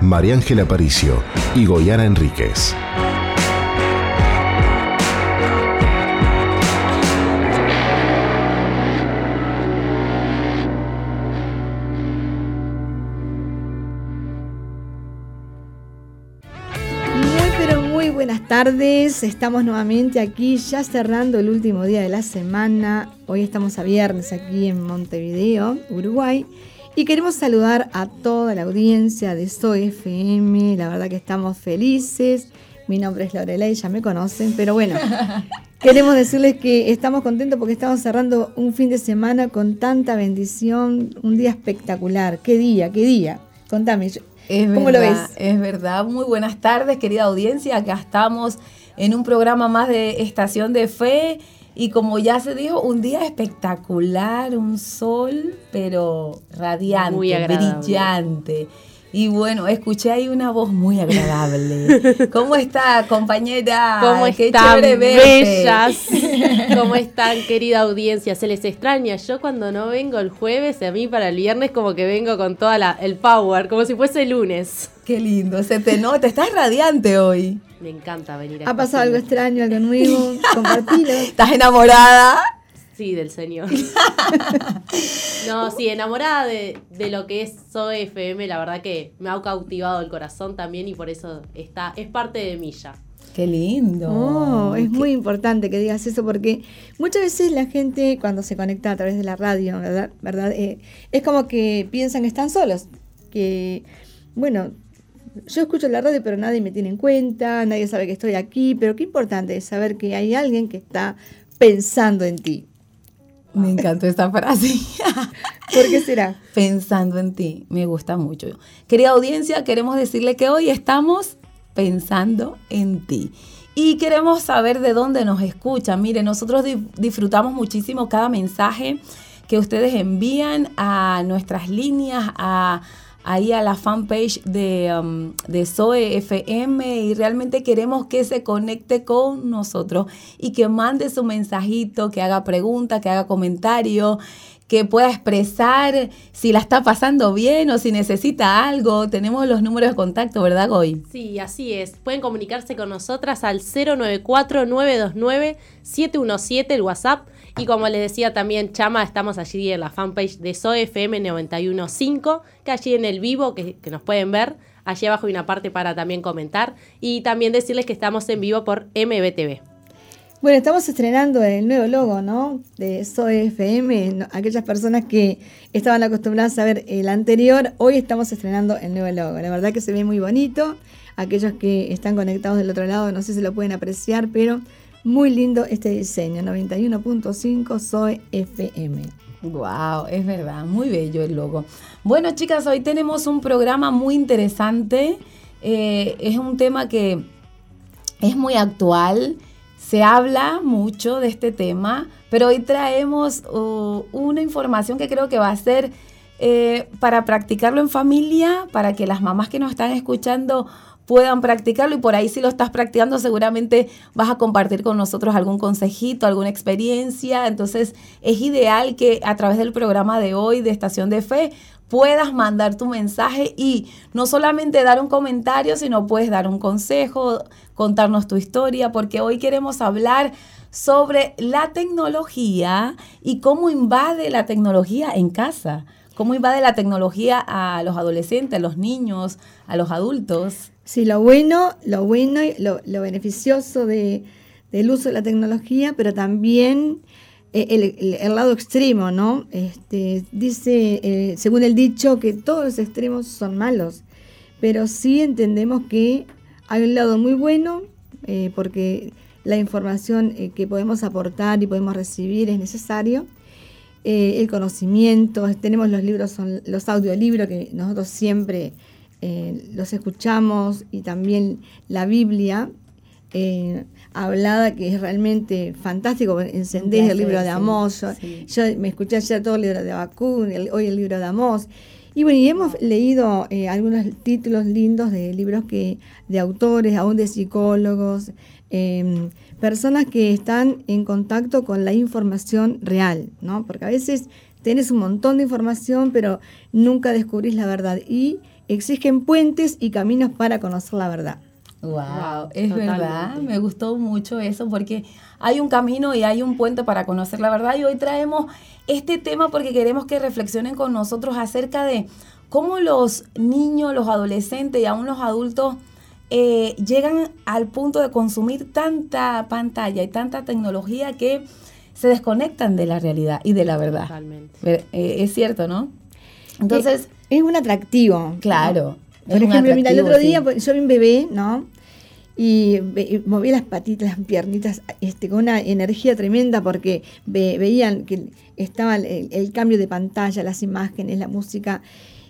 María Ángela Aparicio y Goyana Enríquez. Tardes. Estamos nuevamente aquí ya cerrando el último día de la semana. Hoy estamos a viernes aquí en Montevideo, Uruguay. Y queremos saludar a toda la audiencia de Soy FM. La verdad que estamos felices. Mi nombre es Lorelei, ya me conocen, pero bueno, queremos decirles que estamos contentos porque estamos cerrando un fin de semana con tanta bendición, un día espectacular. ¿Qué día? ¿Qué día? Contame, Es ¿cómo verdad, lo ves? Es verdad. Muy buenas tardes, querida audiencia. Acá estamos en un programa más de Estación de Fe. Y como ya se dijo, un día espectacular, un sol, pero radiante, Muy brillante. Y bueno, escuché ahí una voz muy agradable. ¿Cómo está, compañera? ¿Cómo Qué están, bellas? ¿Cómo están, querida audiencia? Se les extraña. Yo cuando no vengo el jueves, a mí para el viernes como que vengo con toda la, el power, como si fuese lunes. Qué lindo, se te nota, estás radiante hoy. Me encanta venir a ¿Ha pasado algo extraño, algo nuevo? Compartilo. ¿Estás enamorada? Sí, del señor. no, sí, enamorada de, de lo que es Zoe FM, la verdad que me ha cautivado el corazón también y por eso está, es parte de mí ya. Qué lindo. Oh, es Qué- muy importante que digas eso porque muchas veces la gente cuando se conecta a través de la radio, ¿verdad? ¿verdad? Eh, es como que piensan que están solos, que, bueno, yo escucho la radio pero nadie me tiene en cuenta, nadie sabe que estoy aquí, pero qué importante es saber que hay alguien que está pensando en ti. Me encantó esta frase. ¿Por qué será? Pensando en ti, me gusta mucho. Querida audiencia, queremos decirle que hoy estamos pensando en ti. Y queremos saber de dónde nos escuchan. Mire, nosotros di- disfrutamos muchísimo cada mensaje que ustedes envían a nuestras líneas, a, ahí a la fanpage de, um, de Zoe FM y realmente queremos que se conecte con nosotros y que mande su mensajito, que haga preguntas, que haga comentario, que pueda expresar si la está pasando bien o si necesita algo. Tenemos los números de contacto, ¿verdad, Goy? Sí, así es. Pueden comunicarse con nosotras al 094-929-717, el WhatsApp. Y como les decía también, Chama, estamos allí en la fanpage de SOFM 915, que allí en el vivo, que, que nos pueden ver. Allí abajo hay una parte para también comentar. Y también decirles que estamos en vivo por MBTV. Bueno, estamos estrenando el nuevo logo, ¿no? De SOE FM. Aquellas personas que estaban acostumbradas a ver el anterior, hoy estamos estrenando el nuevo logo. La verdad que se ve muy bonito. Aquellos que están conectados del otro lado, no sé si lo pueden apreciar, pero muy lindo este diseño. 91.5 SOE FM. Wow, es verdad, muy bello el logo. Bueno, chicas, hoy tenemos un programa muy interesante. Eh, es un tema que es muy actual. Se habla mucho de este tema, pero hoy traemos uh, una información que creo que va a ser eh, para practicarlo en familia, para que las mamás que nos están escuchando puedan practicarlo y por ahí si lo estás practicando seguramente vas a compartir con nosotros algún consejito, alguna experiencia. Entonces es ideal que a través del programa de hoy de Estación de Fe puedas mandar tu mensaje y no solamente dar un comentario, sino puedes dar un consejo, contarnos tu historia, porque hoy queremos hablar sobre la tecnología y cómo invade la tecnología en casa, cómo invade la tecnología a los adolescentes, a los niños, a los adultos. Sí, lo bueno, lo bueno y lo, lo beneficioso de, del uso de la tecnología, pero también el, el- lado extremo, ¿no? Este, dice, eh, según el dicho, que todos los extremos son malos, pero sí entendemos que hay un lado muy bueno, eh, porque la información eh, que podemos aportar y podemos recibir es necesario. Eh, el conocimiento, tenemos los libros, son los audiolibros que nosotros siempre eh, los escuchamos y también la Biblia eh, hablada, que es realmente fantástico. Encendés el libro de Amós. Yo, me escuché ayer todo el libro de Abacún, hoy el libro de Amós. Y bueno, y hemos leído eh, algunos títulos lindos de libros que de autores, aún de psicólogos, em, personas que están en contacto con la información real, ¿no? Porque a veces tenés un montón de información, pero nunca descubrís la verdad. Y exigen puentes y caminos para conocer la verdad. Wow, es verdad, me gustó mucho eso porque hay un camino y hay un puente para conocer la verdad y hoy traemos este tema porque queremos que reflexionen con nosotros acerca de cómo los niños, los adolescentes y aún los adultos eh, llegan al punto de consumir tanta pantalla y tanta tecnología que se desconectan de la realidad y de la verdad. Totalmente. Eh, es cierto, ¿no? Entonces... Es, un atractivo. Claro. Por ejemplo, mira, el otro día pues, yo vi un bebé, ¿no? Y, movía las patitas, las piernitas, este, con una energía tremenda porque veían que estaba el, cambio de pantalla, las imágenes, la música.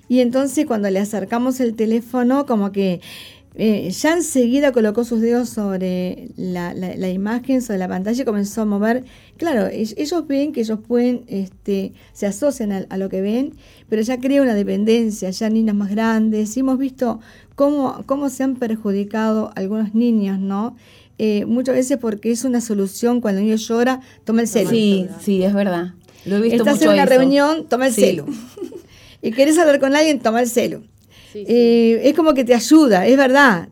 Y entonces cuando le acercamos el teléfono, como que eh, ya enseguida colocó sus dedos sobre la, la, imagen, sobre la pantalla y comenzó a mover. Claro, ellos ven que ellos pueden, este, se asocian a, lo que ven, pero ya crea una dependencia, ya niñas más grandes. Y hemos visto cómo, cómo se han perjudicado algunos niños, ¿no? Eh, muchas veces porque es una solución cuando el niño llora, toma el celu. Sí, sí, es verdad. Lo he visto Estás en una reunión, toma el celu. y querés hablar con alguien, toma el celu. Eh, es como que te ayuda, es verdad.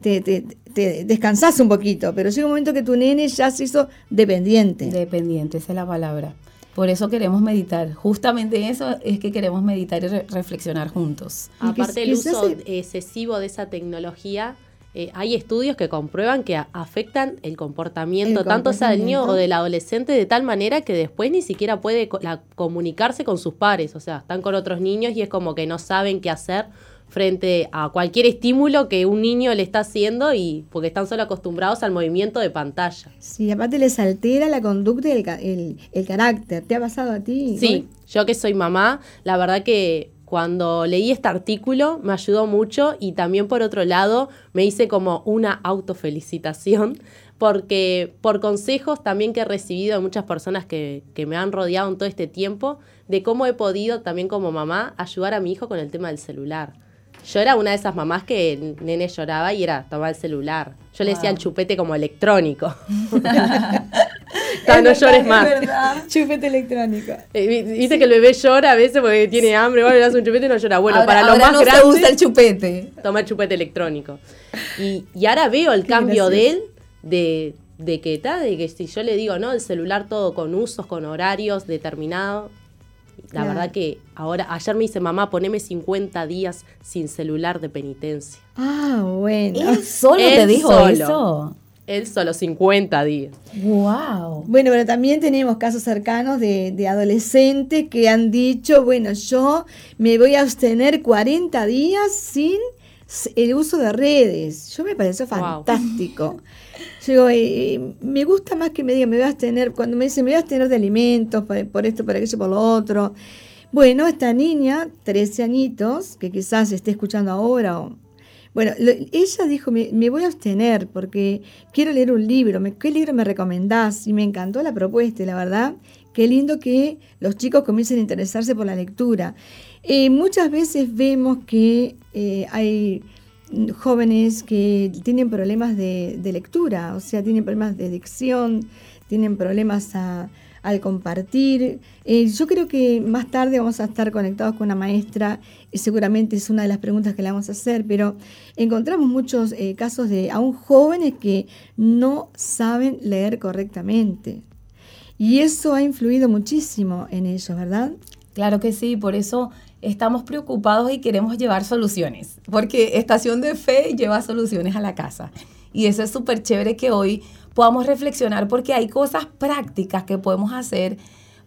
Te, te, descansas un poquito, pero llega un momento que tu nene ya se hizo dependiente. Dependiente, esa es la palabra. Por eso queremos meditar. Justamente eso es que queremos meditar y reflexionar juntos. Aparte del uso excesivo de esa tecnología, eh, hay estudios que comprueban que afectan el comportamiento, tanto sea del niño o del adolescente de tal manera que después ni siquiera puede comunicarse con sus pares, o sea, están con otros niños y es como que no saben qué hacer frente a cualquier estímulo que un niño le está haciendo y porque están solo acostumbrados al movimiento de pantalla. Sí, aparte les altera la conducta y el, carácter. ¿Te ha pasado a ti? Sí, yo que soy mamá, la verdad que cuando leí este artículo me ayudó mucho y también por otro lado me hice como una autofelicitación porque por consejos también que he recibido de muchas personas que, que me han rodeado en todo este tiempo, de cómo he podido también como mamá ayudar a mi hijo con el tema del celular. Yo era una de esas mamás que el nene lloraba y era tomar el celular. Yo le decía el chupete como electrónico. no llores más. Chupete electrónico. Eh, viste que el bebé llora a veces porque tiene hambre, bueno, le das un chupete y no llora. Bueno, para los más no grandes. gusta el chupete. Toma el chupete electrónico. Y, y ahora veo el cambio de él, de, de que está, de que si yo le digo, ¿no? El celular todo con usos, con horarios determinados, la verdad que ahora, ayer me dice, mamá, poneme 50 días sin celular de penitencia. Ah, bueno. ¿Él solo te dijo eso? Él solo 50 días. Wow. Bueno, pero también tenemos casos cercanos de, de, adolescentes que han dicho, bueno, yo me voy a abstener 40 días sin el uso de redes. Yo me pareció fantástico. Yo me gusta más que me digan, me voy a abstener, cuando me dicen, me voy a abstener de alimentos, por, esto, por aquello, por lo otro. Bueno, esta niña, 13 añitos, que quizás esté escuchando ahora, bueno, ella dijo, me, voy a abstener porque quiero leer un libro, ¿qué libro me recomendás? Y me encantó la propuesta, la verdad, qué lindo que los chicos comiencen a interesarse por la lectura. Eh, muchas veces vemos que eh, hay jóvenes que tienen problemas de, lectura, o sea, tienen problemas de dicción, tienen problemas al compartir. Eh, yo creo que más tarde vamos a estar conectados con una maestra y seguramente es una de las preguntas que le vamos a hacer, pero encontramos muchos eh, casos de aún jóvenes que no saben leer correctamente. Y eso ha influido muchísimo en ellos, ¿verdad? Claro que sí, por eso estamos preocupados y queremos llevar soluciones, porque Estación de Fe lleva soluciones a la casa. Y eso es súper chévere que hoy podamos reflexionar porque hay cosas prácticas que podemos hacer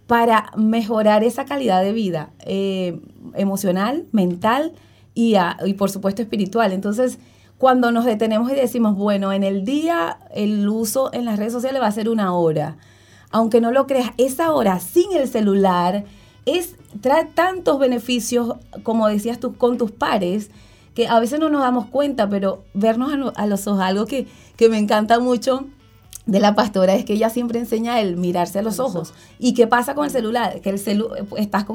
para mejorar esa calidad de vida eh, emocional, mental y, y por supuesto espiritual. Entonces, cuando nos detenemos y decimos, bueno, en el día el uso en las redes sociales va a ser una hora, aunque no lo creas, esa hora sin el celular, es, trae tantos beneficios, como decías tú, con tus pares, que a veces no nos damos cuenta, pero vernos a, los ojos, algo que, que me encanta mucho de la pastora es que ella siempre enseña el mirarse a los ojos. ¿Y qué pasa con el celular? Que el celu estás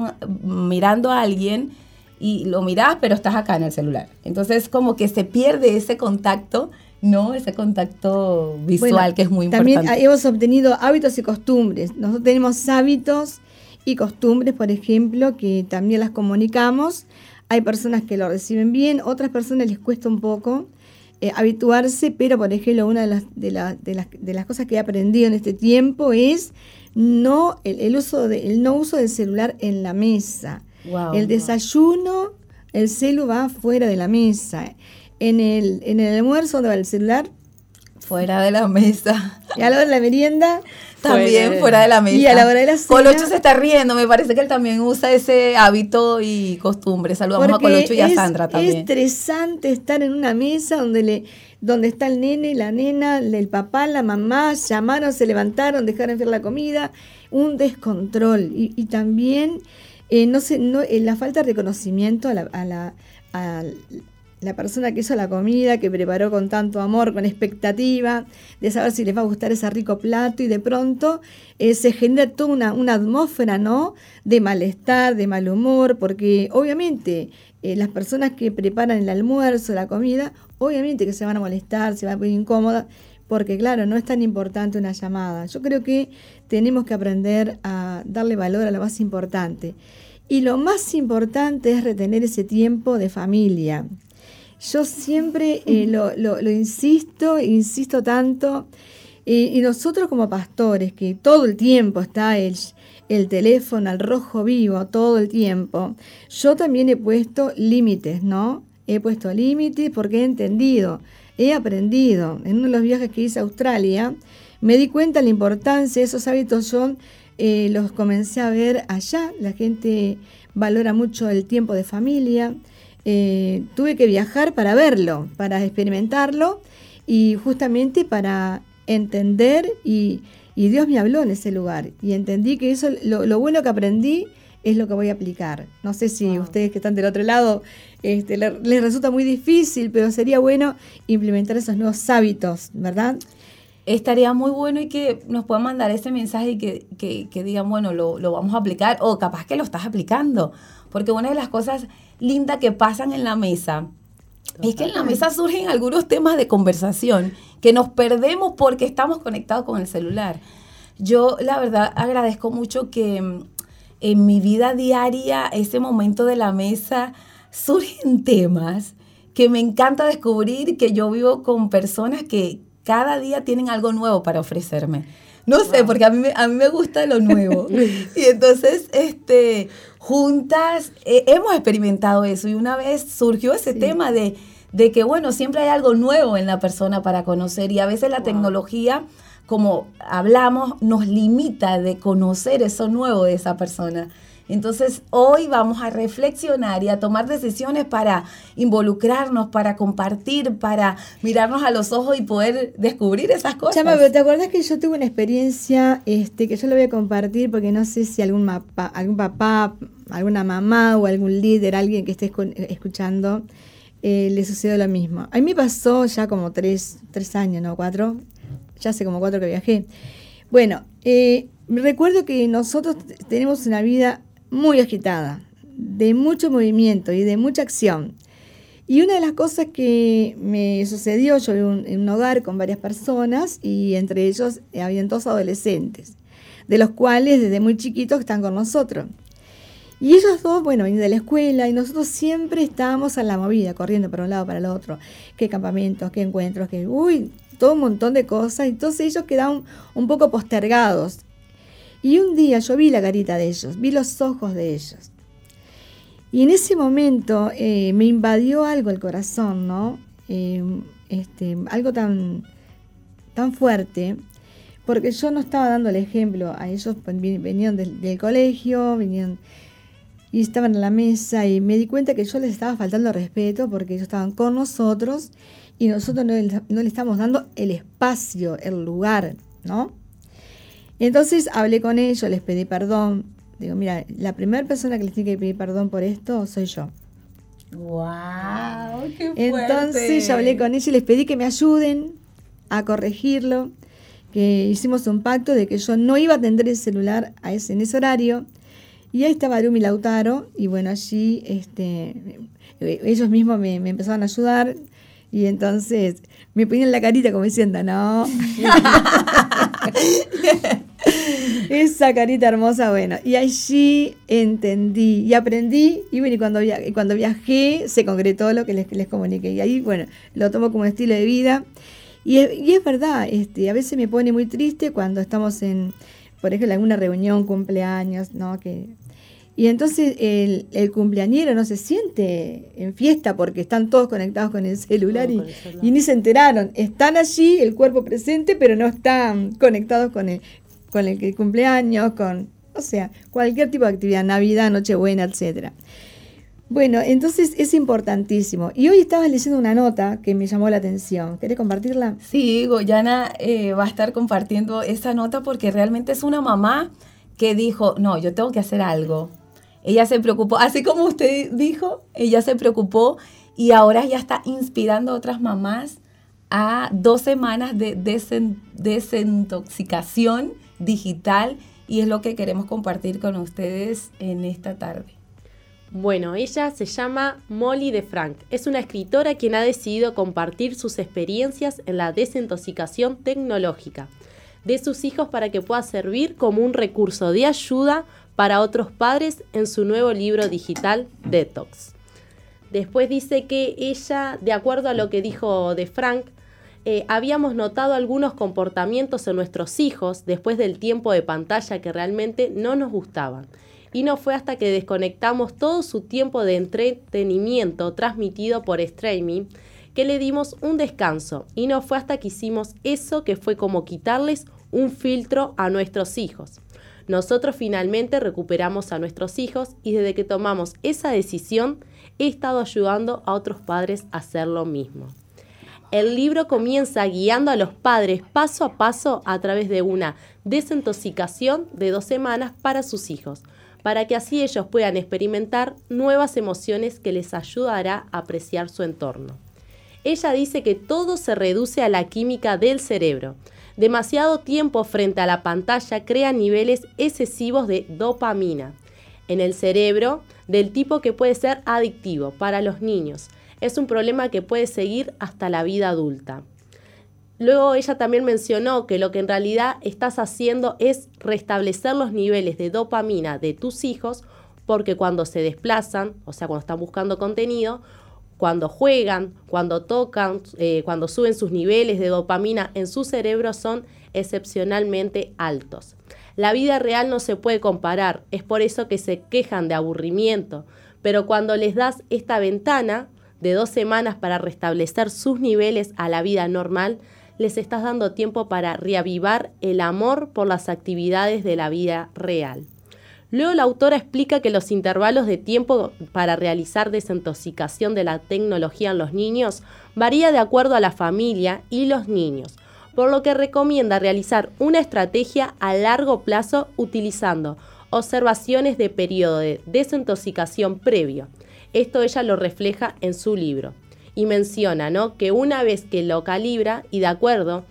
mirando a alguien y lo miras, pero estás acá en el celular. Entonces como que se pierde ese contacto, ¿no? Ese contacto visual que es muy importante. También hemos obtenido hábitos y costumbres. Nosotros tenemos hábitos y costumbres, por ejemplo, que también las comunicamos. Hay personas que lo reciben bien, otras personas les cuesta un poco. Eh, habituarse, pero por ejemplo, una de las, de, de, las, cosas que he aprendido en este tiempo es no el, uso de, el no uso del celular en la mesa. el desayuno, el celu va fuera de la mesa. En el, en el almuerzo, donde va el celular? Fuera de la mesa. Y a la hora de la merienda, también fuera de la mesa. Y a la hora de la cena. Colocho se está riendo, me parece que él también usa ese hábito y costumbre. Saludamos a Colocho y a Sandra también. Es estresante estar en una mesa donde le donde está el nene, la nena, el papá, la mamá, llamaron, se levantaron, dejaron enfriar la comida, un descontrol. Y, también eh, no sé, no, eh, la falta de reconocimiento a la, a la la persona que hizo la comida, que preparó con tanto amor, con expectativa, de saber si les va a gustar ese rico plato y de pronto eh, se genera toda una, atmósfera, ¿no? De malestar, de mal humor, porque obviamente eh, las personas que preparan el almuerzo, la comida, obviamente que se van a molestar, se van a poner incómodas, porque claro, no es tan importante una llamada. Yo creo que tenemos que aprender a darle valor a lo más importante. Y lo más importante es retener ese tiempo de familia, yo siempre eh, lo, lo, insisto, insisto tanto, y nosotros como pastores, que todo el tiempo está el, el teléfono al rojo vivo, todo el tiempo, yo también he puesto límites, ¿no? He puesto límites porque he entendido, he aprendido. En uno de los viajes que hice a Australia, me di cuenta de la importancia de esos hábitos. Yo eh, los comencé a ver allá. La gente valora mucho el tiempo de familia, eh, tuve que viajar para verlo, para experimentarlo y justamente para entender y, Dios me habló en ese lugar y entendí que eso, lo, bueno que aprendí es lo que voy a aplicar. No sé si ustedes que están del otro lado este, les resulta muy difícil, pero sería bueno implementar esos nuevos hábitos, ¿verdad? Estaría muy bueno y que nos puedan mandar ese mensaje y que, que, digan, bueno, lo, lo, vamos a aplicar o capaz que lo estás aplicando. Porque una de las cosas linda que pasan en la mesa. Es que en la mesa surgen algunos temas de conversación que nos perdemos porque estamos conectados con el celular. Yo la verdad agradezco mucho que mm, en mi vida diaria, ese momento de la mesa, surgen temas que me encanta descubrir, que yo vivo con personas que cada día tienen algo nuevo para ofrecerme. No sé, porque a mí, a mí me gusta lo nuevo. y entonces, este, juntas eh, hemos experimentado eso y una vez surgió ese tema de, de, que, bueno, siempre hay algo nuevo en la persona para conocer y a veces la tecnología, como hablamos, nos limita de conocer eso nuevo de esa persona. Entonces, hoy vamos a reflexionar y a tomar decisiones para involucrarnos, para compartir, para mirarnos a los ojos y poder descubrir esas cosas. Chama, pero ¿te acuerdas que yo tuve una experiencia este, que yo lo voy a compartir porque no sé si algún, algún papá, alguna mamá o algún líder, alguien que esté escuchando, eh, le sucedió lo mismo. A mí me pasó ya como tres, tres años, ¿no? Cuatro. Ya hace como cuatro que viajé. Bueno, eh, recuerdo que nosotros tenemos una vida muy agitada, de mucho movimiento y de mucha acción. Y una de las cosas que me sucedió, yo un, en un hogar con varias personas y entre ellos habían dos adolescentes, de los cuales desde muy chiquitos están con nosotros. Y ellos dos, bueno, venían de la escuela y nosotros siempre estábamos a la movida, corriendo para un lado, para el otro. Qué campamentos, qué encuentros, qué, uy, todo un montón de cosas. Entonces ellos quedaban un poco postergados y un día yo vi la carita de ellos, vi los ojos de ellos. Y en ese momento eh, me invadió algo el corazón, ¿no? Eh, este, algo tan, tan fuerte, porque yo no estaba dando el ejemplo a ellos, pues, venían del, colegio, venían y estaban en la mesa y me di cuenta que yo les estaba faltando respeto porque ellos estaban con nosotros y nosotros no, no le estamos dando el espacio, el lugar, ¿no? Entonces hablé con ellos, les pedí perdón. Digo, mira, la primera persona que les tiene que pedir perdón por esto soy yo. ¡Wow! ¡Qué fuerte! Entonces yo hablé con ella y les pedí que me ayuden a corregirlo, que hicimos un pacto de que yo no iba a atender el celular a ese, en ese horario. Y ahí estaba Arumi Lautaro, y bueno, allí este, ellos mismos me, me empezaron a ayudar. Y entonces me ponían la carita como diciendo, no. Esa carita hermosa, bueno. Y allí entendí y aprendí. Y bueno, y cuando, via- cuando viajé se concretó lo que les, les comuniqué. Y ahí, bueno, lo tomo como estilo de vida. Y y es verdad, este, a veces me pone muy triste cuando estamos en, por ejemplo, en alguna reunión, cumpleaños, ¿no? Que, y entonces el, el cumpleañero no se siente en fiesta porque están todos conectados con el celular, y, con el celular. y ni se enteraron. Están allí, el cuerpo presente, pero no están conectados con el, con el cumpleaños, con, o sea, cualquier tipo de actividad, Navidad, Nochebuena, etcétera. Bueno, entonces es importantísimo. Y hoy estabas leyendo una nota que me llamó la atención. ¿Querés compartirla? Sí, Goyana eh, va a estar compartiendo esa nota porque realmente es una mamá que dijo, no, yo tengo que hacer algo. Ella se preocupó, así como usted dijo, ella se preocupó y ahora ya está inspirando a otras mamás a dos semanas de desintoxicación digital y es lo que queremos compartir con ustedes en esta tarde. Bueno, ella se llama Molly de Frank. Es una escritora quien ha decidido compartir sus experiencias en la desintoxicación tecnológica de sus hijos para que pueda servir como un recurso de ayuda para otros padres en su nuevo libro digital Detox. Después dice que ella, de acuerdo a lo que dijo de Frank, eh, habíamos notado algunos comportamientos en nuestros hijos después del tiempo de pantalla que realmente no nos gustaban. Y no fue hasta que desconectamos todo su tiempo de entretenimiento transmitido por streaming que le dimos un descanso. Y no fue hasta que hicimos eso que fue como quitarles un filtro a nuestros hijos. Nosotros finalmente recuperamos a nuestros hijos y desde que tomamos esa decisión he estado ayudando a otros padres a hacer lo mismo. El libro comienza guiando a los padres paso a paso a través de una desintoxicación de dos semanas para sus hijos, para que así ellos puedan experimentar nuevas emociones que les ayudará a apreciar su entorno. Ella dice que todo se reduce a la química del cerebro. Demasiado tiempo frente a la pantalla crea niveles excesivos de dopamina en el cerebro del tipo que puede ser adictivo para los niños. Es un problema que puede seguir hasta la vida adulta. Luego ella también mencionó que lo que en realidad estás haciendo es restablecer los niveles de dopamina de tus hijos porque cuando se desplazan, o sea, cuando están buscando contenido, cuando juegan, cuando tocan, eh, cuando suben sus niveles de dopamina en su cerebro son excepcionalmente altos. La vida real no se puede comparar, es por eso que se quejan de aburrimiento, pero cuando les das esta ventana de dos semanas para restablecer sus niveles a la vida normal, les estás dando tiempo para reavivar el amor por las actividades de la vida real. Luego la autora explica que los intervalos de tiempo para realizar desintoxicación de la tecnología en los niños varía de acuerdo a la familia y los niños, por lo que recomienda realizar una estrategia a largo plazo utilizando observaciones de periodo de desintoxicación previo. Esto ella lo refleja en su libro y menciona ¿no? que una vez que lo calibra y de acuerdo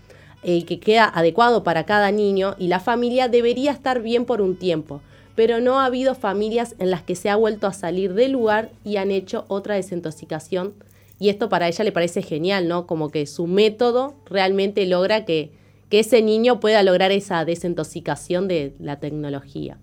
eh, que queda adecuado para cada niño y la familia debería estar bien por un tiempo, pero no ha habido familias en las que se ha vuelto a salir del lugar y han hecho otra desintoxicación. Y esto para ella le parece genial, ¿no? Como que su método realmente logra que, que ese niño pueda lograr esa desintoxicación de la tecnología.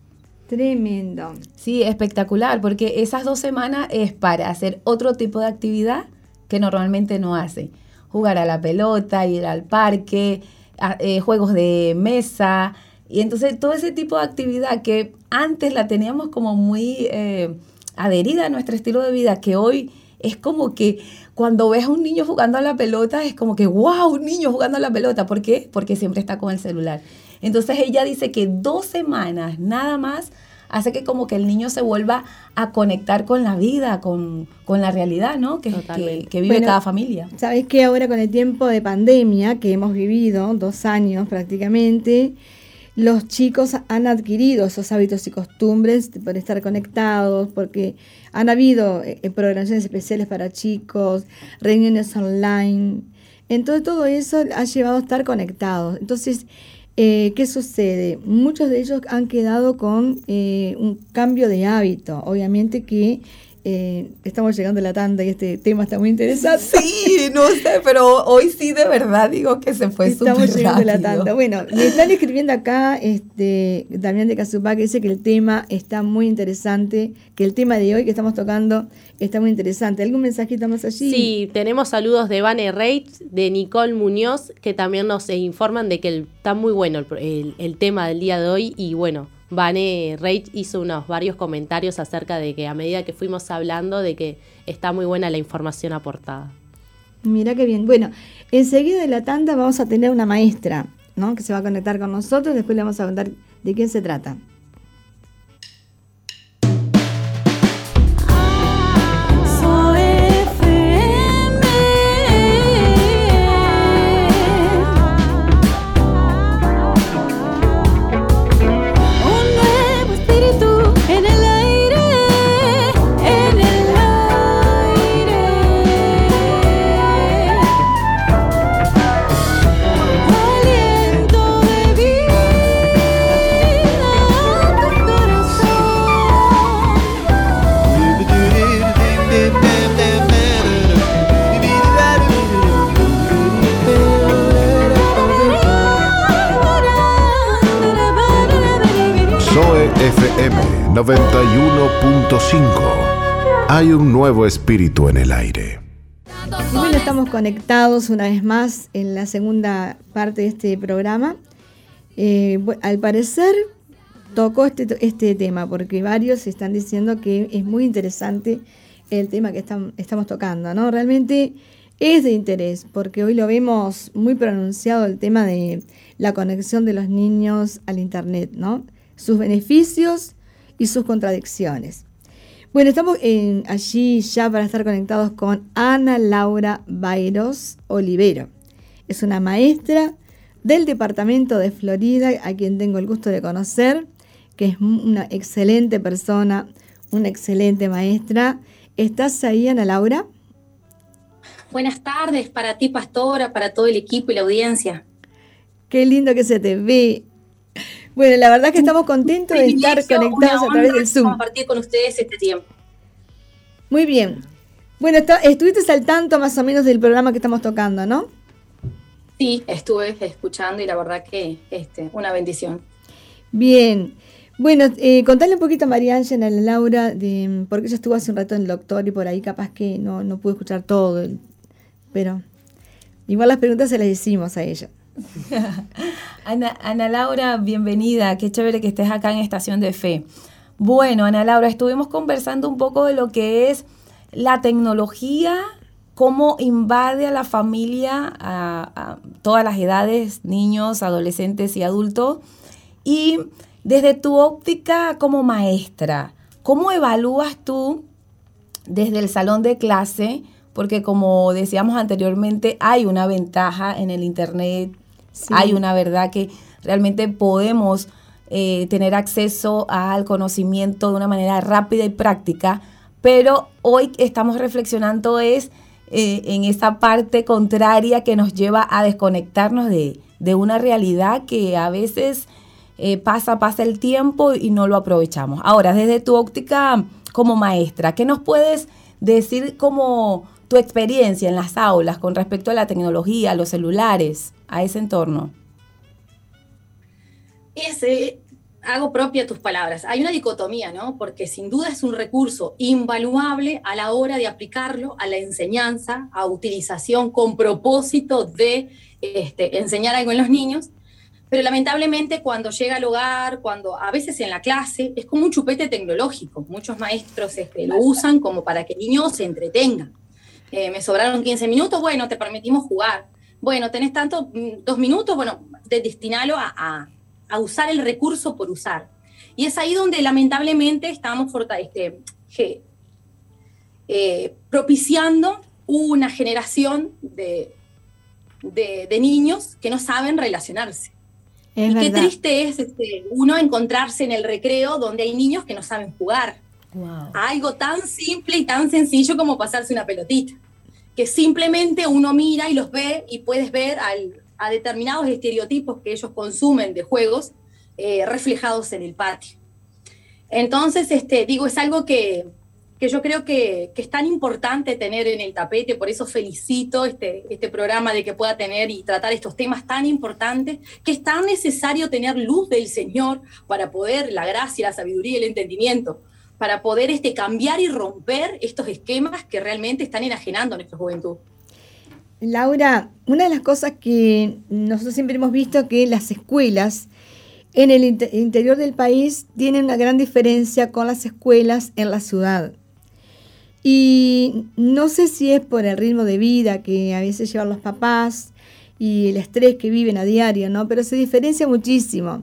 Tremendo. Sí, espectacular, porque esas dos semanas es para hacer otro tipo de actividad que normalmente no hace. Jugar a la pelota, ir al parque, a- eh, juegos de mesa. Y entonces todo ese tipo de actividad que antes la teníamos como muy eh, adherida a nuestro estilo de vida, que hoy es como que cuando ves a un niño jugando a la pelota, es como que, wow, un niño jugando a la pelota. ¿Por qué? Porque siempre está con el celular. Entonces ella dice que dos semanas nada más hace que como que el niño se vuelva a conectar con la vida, con, con la realidad, ¿no? Que, que, que vive Bueno, cada familia. Sabes que ahora con el tiempo de pandemia que hemos vivido, dos años prácticamente, los chicos han adquirido esos hábitos y costumbres por estar conectados, porque han habido eh, programaciones especiales para chicos, reuniones online. Entonces todo eso ha llevado a estar conectados. Entonces, eh, ¿qué sucede? Muchos de ellos han quedado con eh, un cambio de hábito. Obviamente que eh, estamos llegando a la tanda y este tema está muy interesante. Sí, no sé, pero hoy sí de verdad digo que se fue súper Estamos llegando a la tanda. Bueno, me están escribiendo acá este, Damián de Casupá que dice que el tema está muy interesante, que el tema de hoy que estamos tocando está muy interesante. ¿Algún mensajito más allí? Sí, tenemos saludos de Vane Reitz, de Nicole Muñoz, que también nos informan de que está muy bueno el, el tema del día de hoy y bueno, Vane Reich hizo unos varios comentarios acerca de que a medida que fuimos hablando de que está muy buena la información aportada. Mira qué bien. Bueno, enseguida de la tanda vamos a tener una maestra, ¿no? Que se va a conectar con nosotros. Después le vamos a contar de quién se trata. 91.5. Hay un nuevo espíritu en el aire. Bueno, estamos conectados una vez más en la segunda parte de este programa. Eh, al parecer tocó este, este tema porque varios están diciendo que es muy interesante el tema que estamos tocando, ¿no? Realmente es de interés porque hoy lo vemos muy pronunciado el tema de la conexión de los niños al Internet, ¿no? sus beneficios y sus contradicciones. Bueno, estamos en, allí ya para estar conectados con Ana Laura Bairos Olivero. Es una maestra del departamento de Florida, a quien tengo el gusto de conocer, que es una excelente persona, una excelente maestra. ¿Estás ahí, Ana Laura? Buenas tardes para ti, pastora, para todo el equipo y la audiencia. Qué lindo que se te ve. Bueno, la verdad que estamos contentos de estar conectados a través del Zoom. Compartir con ustedes este tiempo. Muy bien. Bueno, estuviste al tanto más o menos del programa que estamos tocando, ¿no? Sí, estuve escuchando y la verdad que este, una bendición. Bien. Bueno, eh, contale un poquito a María Ángela, a Laura, de, porque ella estuvo hace un rato en el doctor y por ahí capaz que no, no pude escuchar todo, pero igual las preguntas se las hicimos a ella. Ana, Laura, bienvenida. Qué chévere que estés acá en Estación de Fe. Bueno, Ana Laura, estuvimos conversando un poco de lo que es la tecnología, cómo invade a la familia, a, todas las edades, niños, adolescentes y adultos. Y desde tu óptica como maestra, ¿cómo evalúas tú desde el salón de clase? Porque como decíamos anteriormente, hay una ventaja en el Internet, hay una verdad que realmente podemos eh, tener acceso al conocimiento de una manera rápida y práctica, pero hoy estamos reflexionando es eh, en esa parte contraria que nos lleva a desconectarnos de, una realidad que a veces eh, pasa, pasa el tiempo y no lo aprovechamos. Ahora, desde tu óptica como maestra, ¿qué nos puedes decir como tu experiencia en las aulas con respecto a la tecnología, los celulares? A ese entorno? Ese, hago propia tus palabras. Hay una dicotomía, ¿no? Porque sin duda es un recurso invaluable a la hora de aplicarlo a la enseñanza, a utilización con propósito de este, enseñar algo en los niños. Pero lamentablemente cuando llega al hogar, cuando a veces en la clase, es como un chupete tecnológico. Muchos maestros este, lo usan como para que el niño se entretenga. Eh, me sobraron 15 minutos, bueno, te permitimos jugar bueno, tenés tanto, mm, dos minutos, bueno, de, destinalo a, usar el recurso por usar. Y es ahí donde lamentablemente estamos este, eh, propiciando una generación de, de, niños que no saben relacionarse. y qué triste es este, uno encontrarse en el recreo donde hay niños que no saben jugar. Algo tan simple y tan sencillo como pasarse una pelotita. Que simplemente uno mira y los ve y puedes ver a determinados estereotipos que ellos consumen de juegos eh, reflejados en el patio. Entonces, este, digo, es algo que, que yo creo que, es tan importante tener en el tapete, por eso felicito este, este programa de que pueda tener y tratar estos temas tan importantes, que es tan necesario tener luz del Señor para poder, la gracia, la sabiduría y el entendimiento, para poder este, cambiar y romper estos esquemas que realmente están enajenando nuestra juventud. Laura, una de las cosas que nosotros siempre hemos visto que las escuelas en el interior del país tienen una gran diferencia con las escuelas en la ciudad. Y no sé si es por el ritmo de vida que a veces llevan los papás y el estrés que viven a diario, ¿no? Pero se diferencia muchísimo.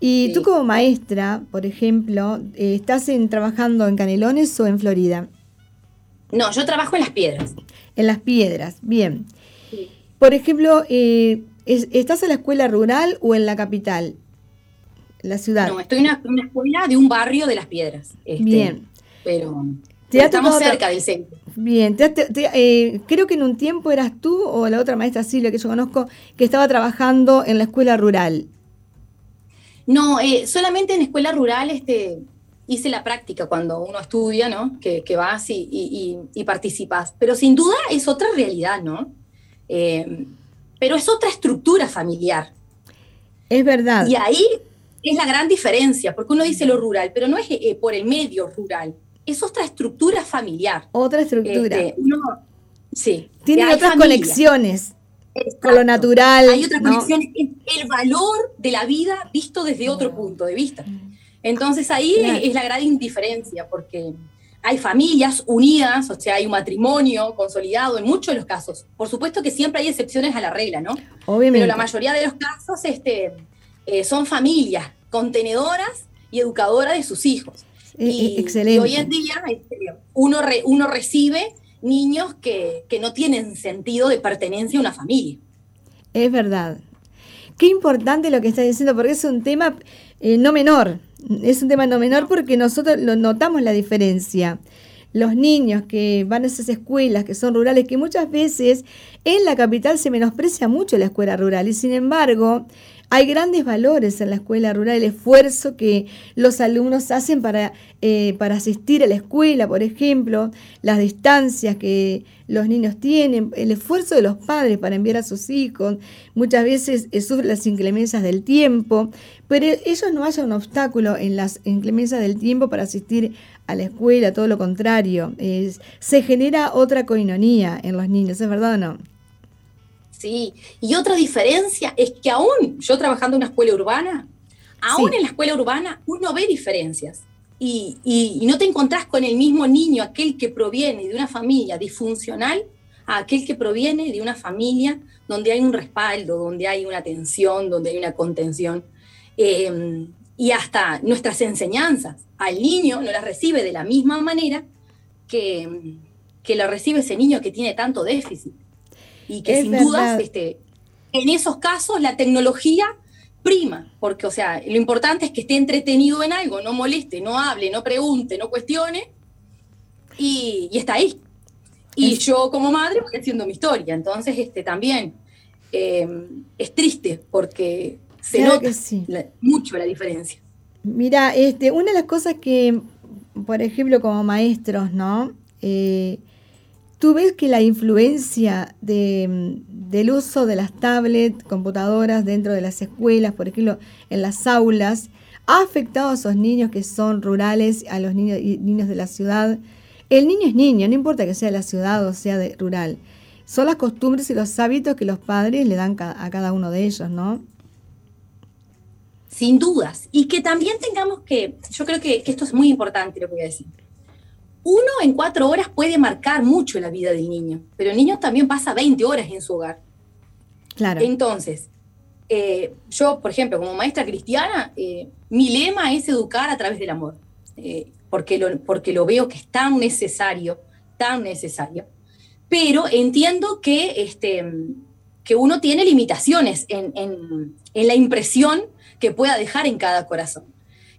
Y tú como maestra, por ejemplo, eh, ¿estás en, trabajando en Canelones o en Florida? No, yo trabajo en Las Piedras. En Las Piedras, bien. Por ejemplo, eh, ¿estás en la escuela rural o en la capital? La ciudad. No, estoy en una, escuela de un barrio de Las Piedras. Este, bien. Pero Estamos cerca del centro. Bien, eh, creo que en un tiempo eras tú o la otra maestra Silvia que yo conozco que estaba trabajando en la escuela rural. No, eh, solamente en escuela rural este, hice la práctica cuando uno estudia, ¿no? Que, vas y, participas. Pero sin duda es otra realidad, ¿no? Eh, pero es otra estructura familiar. Es verdad. Y ahí es la gran diferencia, porque uno dice lo rural, pero no es por el medio rural es otra estructura familiar. Otra estructura. Este, sí. Tiene otras conexiones con lo natural. Hay otras conexiones, el valor de la vida visto desde otro punto de vista. Entonces ahí es la gran indiferencia, porque hay familias unidas, o sea, hay un matrimonio consolidado en muchos de los casos. Por supuesto que siempre hay excepciones a la regla, ¿no? Obviamente. Pero la mayoría de los casos este, eh, son familias contenedoras y educadoras de sus hijos. Eh, y, excelente. hoy en día este, uno, uno recibe niños que, no tienen sentido de pertenencia a una familia. Es verdad. Qué importante lo que está diciendo, porque es un tema eh, no menor. Es un tema no menor porque nosotros lo notamos la diferencia. Los niños que van a esas escuelas que son rurales, que muchas veces en la capital se menosprecia mucho la escuela rural y sin embargo hay grandes valores en la escuela rural, el esfuerzo que los alumnos hacen para, eh, para asistir a la escuela, por ejemplo, las distancias que los niños tienen, el esfuerzo de los padres para enviar a sus hijos, muchas veces eh, sufren las inclemencias del tiempo, pero ellos no haya un obstáculo en las inclemencias del tiempo para asistir a la escuela, todo lo contrario, se genera otra coinonía en los niños, ¿es verdad o no? Sí, y otra diferencia es que aún yo trabajando en una escuela urbana, aún en la escuela urbana uno ve diferencias. Y, no te encontrás con el mismo niño, aquel que proviene de una familia disfuncional, a aquel que proviene de una familia donde hay un respaldo, donde hay una atención, donde hay una contención. Em, y hasta nuestras enseñanzas al niño no las recibe de la misma manera que, que lo recibe ese niño que tiene tanto déficit y que sin dudas, este, en esos casos la tecnología prima, porque, o sea, lo importante es que esté entretenido en algo, no moleste, no hable, no pregunte, no cuestione, y, está ahí. Y yo como madre voy haciendo mi historia, entonces este, también eh, es triste porque se nota mucho la diferencia. Mira, este, una de las cosas que, por ejemplo, como maestros, ¿no? Eh, ¿Tú ves que la influencia de, del uso de las tablets, computadoras dentro de las escuelas, por ejemplo, en las aulas, ha afectado a esos niños que son rurales, a los niños, niños de la ciudad? El niño es niño, no importa que sea de la ciudad o sea de rural. Son las costumbres y los hábitos que los padres le dan a cada uno de ellos, ¿no? Sin dudas. Y que también tengamos que, yo creo que, que esto es muy importante lo que voy a decir uno en cuatro horas puede marcar mucho la vida del niño, pero el niño también pasa 20 horas en su hogar. Claro. Entonces, eh, yo, por ejemplo, como maestra cristiana, eh, mi lema es educar a través del amor, eh, porque, lo, porque lo veo que es tan necesario, tan necesario. Pero entiendo que este, que uno tiene limitaciones en, en, en la impresión que pueda dejar en cada corazón.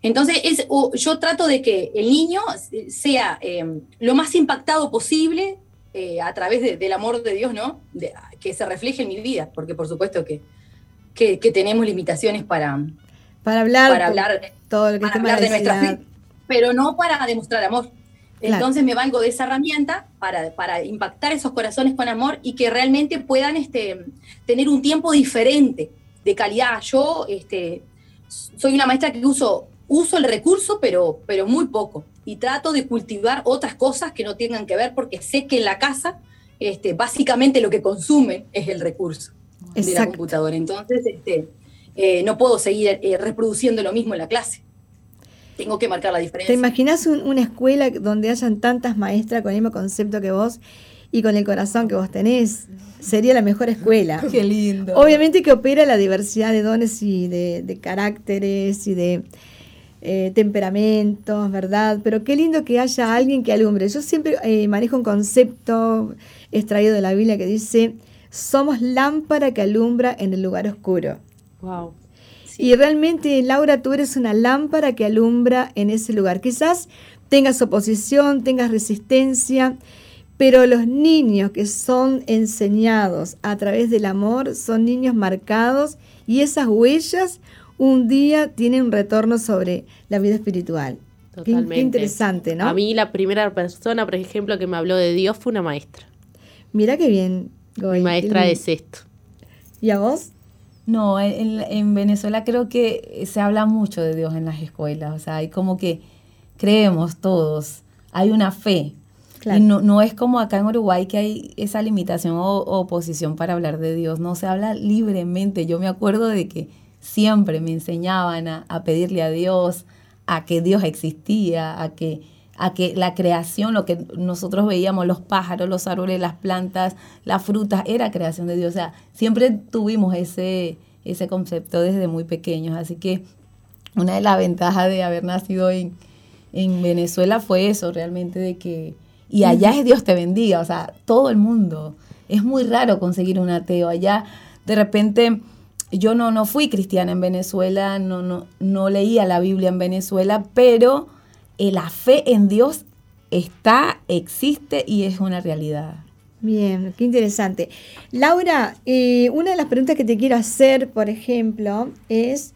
Entonces, es, yo trato de que el niño sea eh, lo más impactado posible eh, a través del amor de Dios, ¿no? que se refleje en mi vida, porque por supuesto que, que, tenemos limitaciones para, para hablar, para hablar, todo lo que hablar de nuestra fe, pero no para demostrar amor. Entonces me valgo de esa herramienta para, para, impactar esos corazones con amor y que realmente puedan este, tener un tiempo diferente, de calidad. Yo este, soy una maestra que uso uso el recurso, pero, pero muy poco. Y trato de cultivar otras cosas que no tengan que ver, porque sé que en la casa, este, básicamente lo que consume es el recurso de la computadora. Entonces, este, eh, no puedo seguir eh, reproduciendo lo mismo en la clase. Tengo que marcar la diferencia. ¿Te imaginas una escuela donde hayan tantas maestras con el mismo concepto que vos y con el corazón que vos tenés? Sería la mejor escuela. Qué lindo. Obviamente que opera la diversidad de dones y de caracteres y de, eh, temperamentos, ¿verdad? Pero qué lindo que haya alguien que alumbre. Yo siempre eh, manejo un concepto extraído de la Biblia que dice, somos lámpara que alumbra en el lugar oscuro. Wow. Y realmente, Laura, tú eres una lámpara que alumbra en ese lugar. Quizás tengas oposición, tengas resistencia, pero los niños que son enseñados a través del amor son niños marcados y esas huellas un día tiene un retorno sobre la vida espiritual. Totalmente. Qué, interesante, ¿no? A mí la primera persona, por ejemplo, que me habló de Dios fue una maestra. Mira qué bien. Mi maestra de sexto. ¿Y a vos? No, en, Venezuela creo que se habla mucho de Dios en las escuelas. O sea, hay como que creemos todos. Hay una fe. Y no, no es como acá en Uruguay que hay esa limitación o oposición para hablar de Dios. No se habla libremente. Yo me acuerdo de que siempre me enseñaban a, pedirle a Dios, a que Dios existía, a que, a que la creación, lo que nosotros veíamos, los pájaros, los árboles, las plantas, las frutas, era creación de Dios. O sea, siempre tuvimos ese, ese concepto desde muy pequeños. Así que una de las ventajas de haber nacido en, en Venezuela fue eso, realmente, de que... Y allá es Dios te bendiga, o sea, todo el mundo. Es muy raro conseguir un ateo. Allá, de repente, yo no, no fui cristiana en Venezuela, no, no, no leía la Biblia en Venezuela, pero eh, la fe en Dios está, existe y es una realidad. Bien, qué interesante. Laura, eh, una de las preguntas que te quiero hacer, por ejemplo, es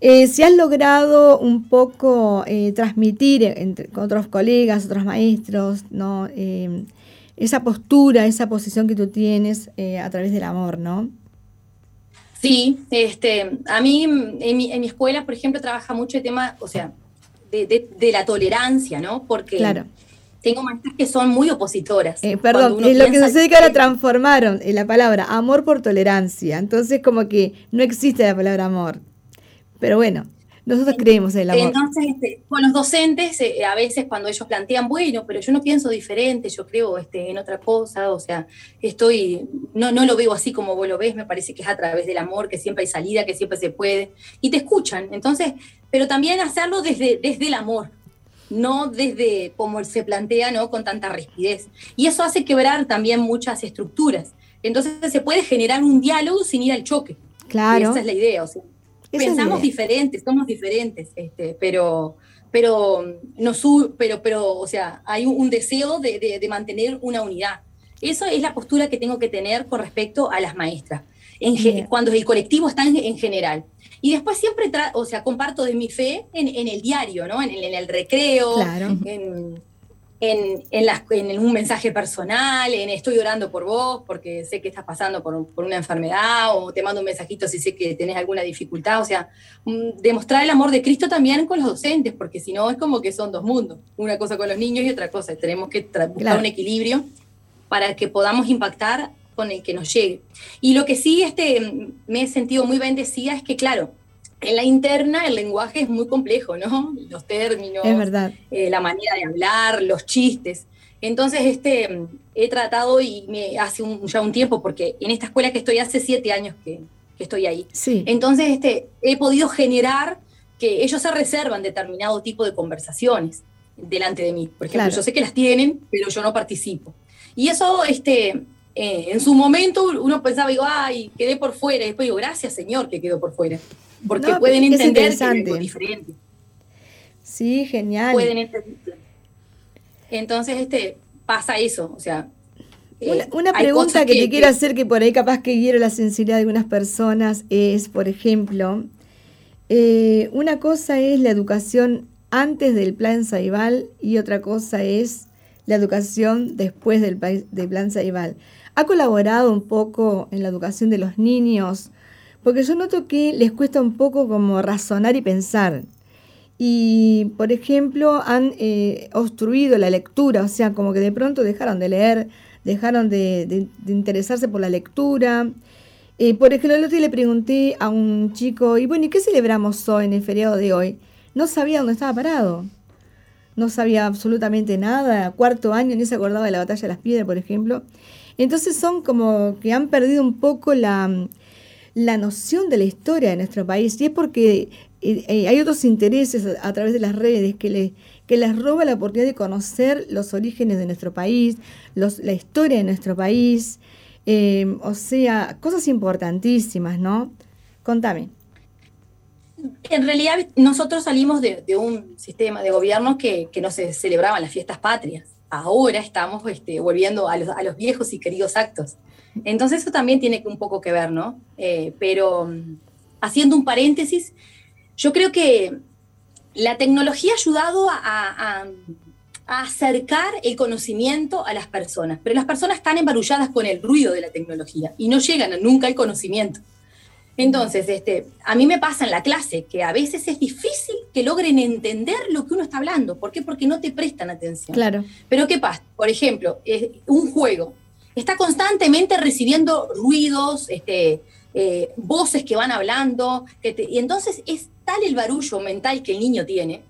eh, si has logrado un poco transmitir entre, con otros colegas, otros maestros, ¿no? esa postura, esa posición que tú tienes a través del amor, ¿no? Sí, este, a mí en mi, en mi escuela, por ejemplo, trabaja mucho el tema, o sea, de, la tolerancia, ¿no? Porque tengo maestras que son muy opositoras. Eh, perdón, lo que sucede es que ahora transformaron eh, la palabra amor por tolerancia. Entonces, como que no existe la palabra amor. Pero bueno, nosotros creemos en el amor. Entonces, este, con los docentes, eh, a veces cuando ellos plantean, bueno, pero yo no pienso diferente, yo creo este, en otra cosa, o sea, estoy, no, no lo veo así como vos lo ves, me parece que es a través del amor, que siempre hay salida, que siempre se puede, y te escuchan. Entonces, pero también hacerlo desde, desde el amor, no desde como se plantea, ¿no? Con tanta rigidez. Y eso hace quebrar también muchas estructuras. Entonces se puede generar un diálogo sin ir al choque. Claro. esa es la idea, o sea pensamos diferentes, somos diferentes, este, pero, pero, no pero, pero, o sea, hay un, deseo de, mantener una unidad. Eso es la postura que tengo que tener con respecto a las maestras, en, cuando el colectivo está en, general. Y después siempre, o sea, comparto de mi fe en, el diario, ¿no? En, el recreo, en, en, en, un mensaje personal, en estoy orando por vos porque sé que estás pasando por, una enfermedad o te mando un mensajito si sé que tenés alguna dificultad. O sea, mm, demostrar el amor de Cristo también con los docentes, porque si no es como que son dos mundos, una cosa con los niños y otra cosa. Tenemos que buscar un equilibrio para que podamos impactar con el que nos llegue. Y lo que sí este, me he sentido muy bendecida es que, claro, en la interna el lenguaje es muy complejo, ¿no? Los términos, es verdad. Eh, la manera de hablar, los chistes. Entonces, este, he tratado y me hace ya un tiempo, porque en esta escuela que estoy hace siete años que, estoy ahí. Sí. Entonces, este, he podido generar que ellos se reservan determinado tipo de conversaciones delante de mí. Por ejemplo, yo sé que las tienen, pero yo no participo. Y eso este, eh, en su momento uno pensaba, digo, ay, quedé por fuera. Y después digo, gracias Señor que quedó por fuera. Porque pueden entender que es diferente. Sí, genial. Pueden entender. Entonces, este, pasa eso. O sea, una, eh, pregunta que, te quiero hacer que por ahí capaz que quiero la sensibilidad de algunas personas es, por ejemplo, eh, una cosa es la educación antes del plan Saibal y otra cosa es la educación después del, del plan Saibal. ¿Ha colaborado un poco en la educación de los niños? Porque yo noto que les cuesta un poco como razonar y pensar. Y, por ejemplo, han eh, obstruido la lectura, o sea, como que de pronto dejaron de leer dejaron de, interesarse por la lectura. Eh, por ejemplo, el otro día le pregunté a un chico, y bueno, ¿y qué celebramos hoy en el feriado de hoy? No sabía dónde estaba parado. No sabía absolutamente nada, cuarto año ni se acordaba de la batalla de las piedras, por ejemplo. Entonces son como que han perdido un poco la, la noción de la historia de nuestro país. Y es porque eh, eh, hay otros intereses a, través de las redes que, le, que les roba la oportunidad de conocer los orígenes de nuestro país, la historia de nuestro país, eh, o sea, cosas importantísimas, ¿no? Contame. En realidad nosotros salimos de, un sistema de gobierno que, que, no se celebraban las fiestas patrias. Ahora estamos este, volviendo a los, a los, viejos y queridos actos. Entonces eso también tiene un poco que ver, ¿no? pero mm, haciendo un paréntesis, yo creo que la tecnología ha ayudado a, acercar el conocimiento a las personas, pero las personas están embarulladas con el ruido de la tecnología y no llegan nunca al conocimiento. Entonces, este, a mí me pasa en la clase que a veces es difícil que logren entender lo que uno está hablando. ¿Por qué? Porque no te prestan atención. Claro. Pero ¿qué pasa? Por ejemplo, un juego está constantemente recibiendo ruidos, este, eh, voces que van hablando, y entonces es tal el barullo mental que el niño tiene,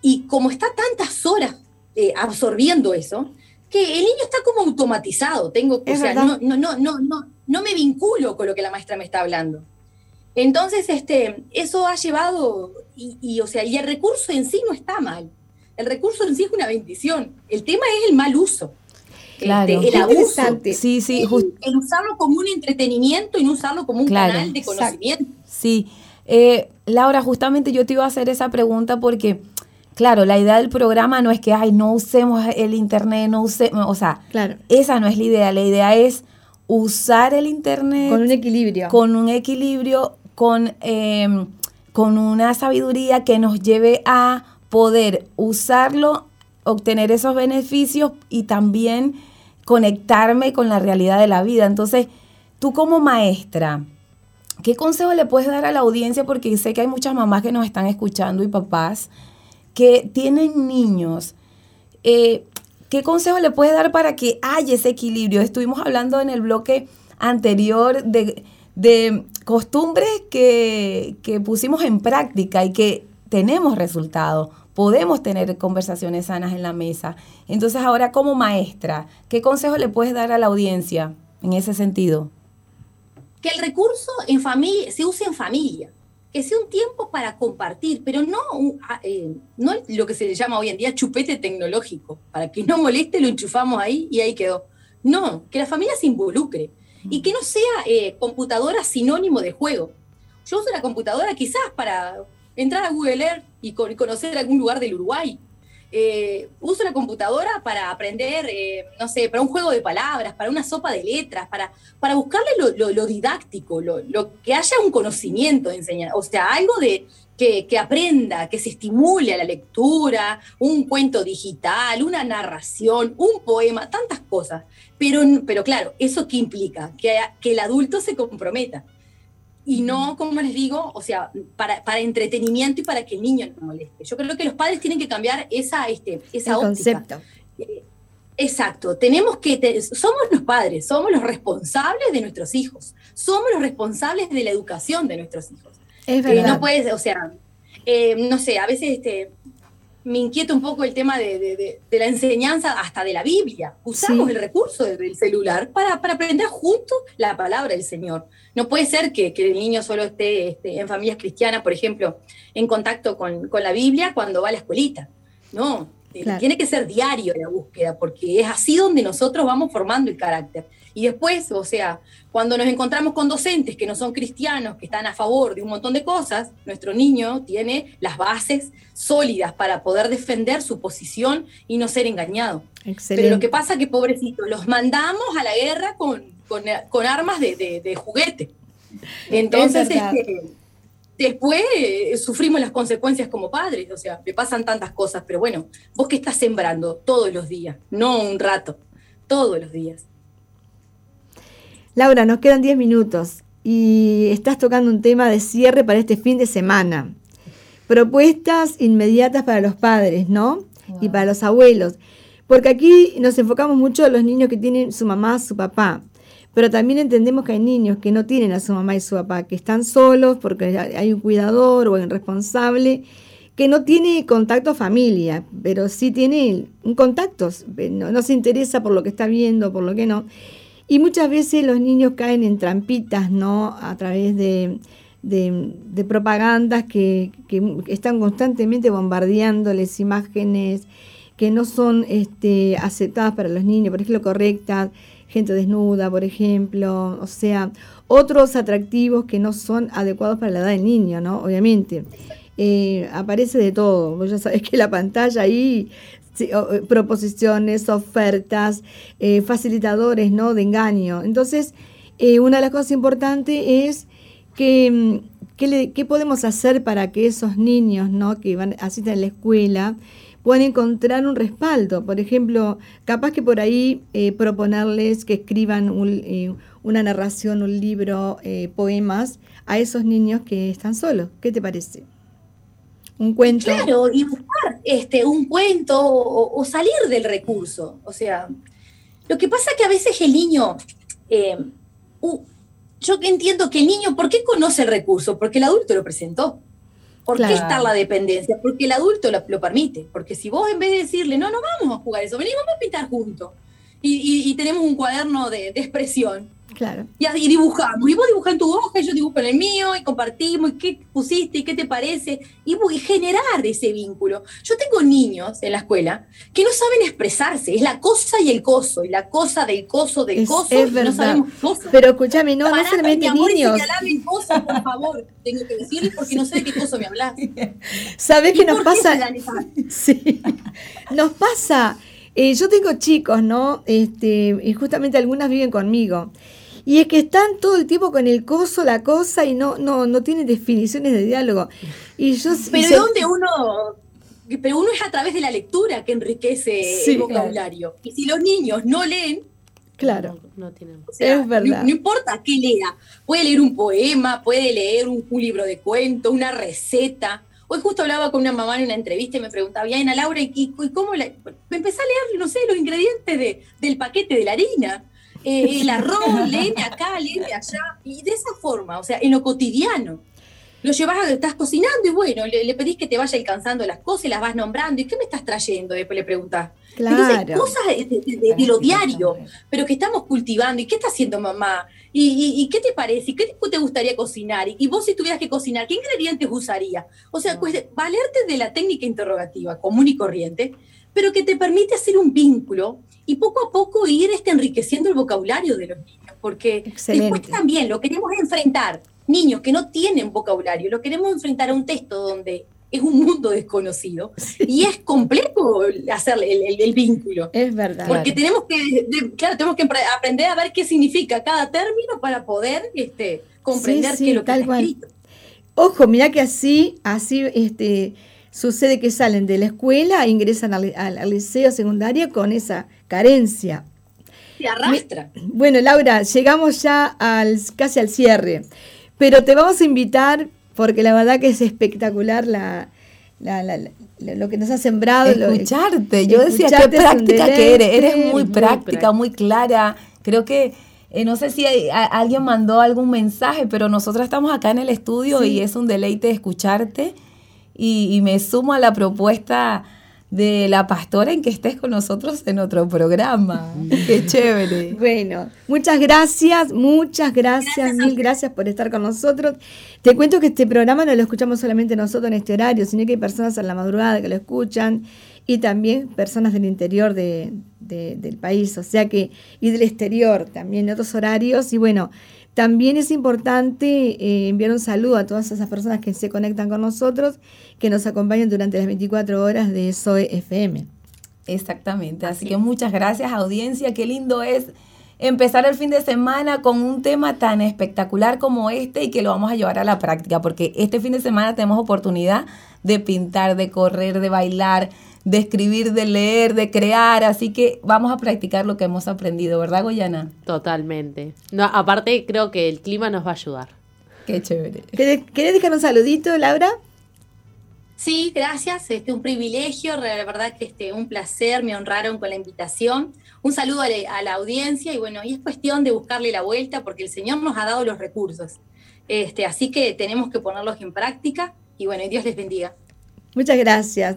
y como está tantas horas eh, absorbiendo eso, que el niño está como automatizado, tengo, o sea, no, no, no, no, no, no me vinculo con lo que la maestra me está hablando. Entonces, este, eso ha llevado, y, o sea, y el recurso en sí no está mal. El recurso en sí es una bendición. El tema es el mal uso. Claro. Este, el abuso. Sí, sí. El, usarlo como un entretenimiento y no usarlo como un canal de conocimiento. Sí. Eh, Laura, justamente yo te iba a hacer esa pregunta porque, claro, la idea del programa no es que, ay, no usemos el Internet, no usemos, o sea, claro. esa no es la idea. La idea es usar el Internet. Con un equilibrio. Con un equilibrio, con, em, con una sabiduría que nos lleve a poder usarlo, obtener esos beneficios y también conectarme con la realidad de la vida. Entonces, tú como maestra, ¿qué consejo le puedes dar a la audiencia? Porque sé que hay muchas mamás que nos están escuchando y papás que tienen niños. Eh, ¿Qué consejo le puedes dar para que haya ese equilibrio? Estuvimos hablando en el bloque anterior de, costumbres que, que pusimos en práctica y que tenemos resultados podemos tener conversaciones sanas en la mesa. Entonces ahora como maestra, ¿qué consejo le puedes dar a la audiencia en ese sentido? Que el recurso en familia se use en familia, que sea un tiempo para compartir, pero no, ah, eh, no lo que se le llama hoy en día chupete tecnológico, para que no moleste lo enchufamos ahí y ahí quedó. No, que la familia se involucre y que no sea eh, computadora sinónimo de juego. Yo uso la computadora quizás para entrar a Google Earth y conocer algún lugar del Uruguay. Eh, uso la computadora para aprender, eh, no sé, para un juego de palabras, para una sopa de letras, para, para buscarle lo, didáctico, lo, que haya un conocimiento de enseñar, o sea, algo de que, que, aprenda, que se estimule a la lectura, un cuento digital, una narración, un poema, tantas cosas. Pero, pero claro, ¿eso qué implica? Que, que el adulto se comprometa y no, como les digo, o sea, para, para, entretenimiento y para que el niño no moleste. Yo creo que los padres tienen que cambiar esa, este, esa concepto. Eh, exacto, tenemos que, somos los padres, somos los responsables de nuestros hijos, somos los responsables de la educación de nuestros hijos. Es verdad. no puedes, o sea, eh, no sé, a veces este, me inquieta un poco el tema de, la enseñanza hasta de la Biblia. Usamos el recurso del celular para, aprender juntos la palabra del Señor. No puede ser que, el niño solo esté, esté, en familias cristianas, por ejemplo, en contacto con, la Biblia cuando va a la escuelita. No, Eh, tiene que ser diario la búsqueda, porque es así donde nosotros vamos formando el carácter. Y después, o sea, cuando nos encontramos con docentes que no son cristianos, que están a favor de un montón de cosas, nuestro niño tiene las bases sólidas para poder defender su posición y no ser engañado. Pero lo que pasa es que, pobrecitos, los mandamos a la guerra con, con, armas de, de, juguete. Entonces, este, después eh, sufrimos las consecuencias como padres, o sea, me pasan tantas cosas, pero bueno, vos que estás sembrando todos los días, no un rato, todos los días. Laura, nos quedan 10 minutos y estás tocando un tema de cierre para este fin de semana. Propuestas inmediatas para los padres, ¿no? Y para los abuelos. Porque aquí nos enfocamos mucho en los niños que tienen su mamá, su papá. Pero también entendemos que hay niños que no tienen a su mamá y su papá, que están solos porque hay un cuidador o un responsable que no tiene contacto familia, pero sí tiene un contacto, no, no, se interesa por lo que está viendo, por lo que no. Y muchas veces los niños caen en trampitas, ¿no? A través de, de, propagandas que, que, están constantemente bombardeándoles imágenes que no son este, aceptadas para los niños, por ejemplo, correctas, gente desnuda, por ejemplo, o sea, otros atractivos que no son adecuados para la edad del niño, ¿no? Obviamente. Eh, aparece de todo. Vos ya sabés que la pantalla ahí, eh, proposiciones, ofertas, eh, facilitadores, ¿no? De engaño. Entonces, una de las cosas importantes es que, mm, ¿qué, podemos hacer para que esos niños, ¿no? Que van, asisten a la escuela, pueden encontrar un respaldo. Por ejemplo, capaz que por ahí eh, proponerles que escriban eh, una narración, un libro, eh, poemas a esos niños que están solos. ¿Qué te parece? Un cuento. Claro, y buscar este, un cuento o, salir del recurso. O sea, lo que pasa es que a veces el niño, yo entiendo que el niño, ¿por qué conoce el recurso? Porque el adulto lo presentó. ¿Por qué está la dependencia? Porque el adulto lo, permite. Porque si vos en vez de decirle, no, no vamos a jugar eso, vení, vamos a pintar juntos. Y, tenemos un cuaderno de, de expresión Claro. Y, y, dibujamos. Y vos dibujás en tu hoja, y yo dibujo en el mío, y compartimos, y qué pusiste, y qué te parece. Y, y generar ese vínculo. Yo tengo niños en la escuela que no saben expresarse. Es la cosa y el coso. Y la cosa del coso del coso. Es verdad. No sabemos Pero escúchame, no, no solamente niños. Que cosa, por favor. Tengo que decirles porque no sé de qué coso me hablas. ¿Sabés qué nos pasa? Sí. Nos pasa. Eh, yo tengo chicos, ¿no? Este, y justamente algunas viven conmigo. Y es que están todo el tiempo con el coso, la cosa, y no, no, no tienen definiciones de diálogo. Y yo, pero ¿dónde uno pero uno es a través de la lectura que enriquece el vocabulario. Y si los niños no leen, claro, no, tienen. es verdad. No, importa qué lea, puede leer un poema, puede leer un, libro de cuentos, una receta. Hoy justo hablaba con una mamá en una entrevista y me preguntaba, bien, a Laura, ¿y, cómo la? Me empecé a leer, no sé, los ingredientes de, del paquete de la harina. Eh, el arroz, léeme acá, léeme allá, y de esa forma, o sea, en lo cotidiano. Lo llevas a estás cocinando y bueno, le, pedís que te vaya alcanzando las cosas y las vas nombrando. ¿Y qué me estás trayendo? Después le preguntás. Claro. cosas de, lo diario, pero que estamos cultivando. ¿Y qué está haciendo mamá? ¿Y, qué te parece? ¿Y qué te gustaría cocinar? ¿Y, vos si tuvieras que cocinar, qué ingredientes usaría? O sea, pues, valerte de la técnica interrogativa común y corriente, pero que te permite hacer un vínculo y poco a poco ir este, enriqueciendo el vocabulario de los niños, porque después también lo queremos enfrentar, niños que no tienen vocabulario, lo queremos enfrentar a un texto donde es un mundo desconocido y es complejo hacer el, vínculo. Es verdad. Porque tenemos que, claro, tenemos que aprender a ver qué significa cada término para poder este, comprender qué es lo que está escrito. Ojo, mira que así, así, este, sucede que salen de la escuela, ingresan al, liceo secundario con esa carencia. Se arrastra. Bueno, Laura, llegamos ya al, casi al cierre, pero te vamos a invitar porque la verdad que es espectacular la, lo que nos ha sembrado. Escucharte, yo decía qué práctica que eres, eres muy, práctica, muy clara. Creo que, eh, no sé si alguien mandó algún mensaje, pero nosotros estamos acá en el estudio y es un deleite escucharte y, me sumo a la propuesta de la pastora en que estés con nosotros en otro programa. Qué chévere. Bueno, muchas gracias, muchas gracias, mil gracias por estar con nosotros. Te cuento que este programa no lo escuchamos solamente nosotros en este horario, sino que hay personas en la madrugada que lo escuchan y también personas del interior de, del país, o sea que, y del exterior, también de otros horarios. Y bueno, también es importante eh, enviar un saludo a todas esas personas que se conectan con nosotros, que nos acompañan durante las 24 horas de SOE FM. Exactamente, así, que muchas gracias audiencia, qué lindo es empezar el fin de semana con un tema tan espectacular como este y que lo vamos a llevar a la práctica, porque este fin de semana tenemos oportunidad de pintar, de correr, de bailar, de escribir, de leer, de crear, así que vamos a practicar lo que hemos aprendido, ¿verdad, Goyana? Totalmente. No, aparte creo que el clima nos va a ayudar. Qué chévere. ¿Querés dejar un saludito, Laura? Sí, gracias. Este, un privilegio, la verdad que este, un placer, me honraron con la invitación. Un saludo a la, audiencia y bueno, y es cuestión de buscarle la vuelta porque el Señor nos ha dado los recursos. Este, así que tenemos que ponerlos en práctica y bueno, y Dios les bendiga. Muchas gracias.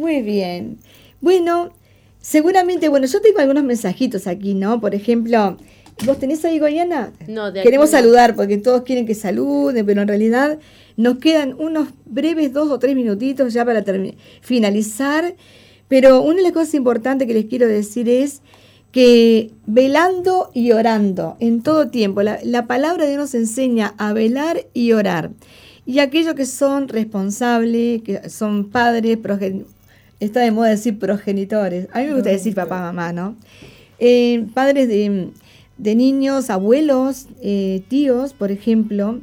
Muy bien. Bueno, seguramente, bueno, yo tengo algunos mensajitos aquí, ¿no? Por ejemplo, ¿vos tenés ahí, Goyana? No, de Queremos saludar porque todos quieren que saluden, pero en realidad nos quedan unos breves dos o tres minutitos ya para finalizar. Pero una de las cosas importantes que les quiero decir es que velando y orando en todo tiempo, la, la palabra de Dios nos enseña a velar y orar. Y aquellos que son responsables, que son padres, está de moda decir progenitores, a mí me gusta decir papá, mamá, ¿no? Eh, padres de, niños, abuelos, eh, tíos, por ejemplo,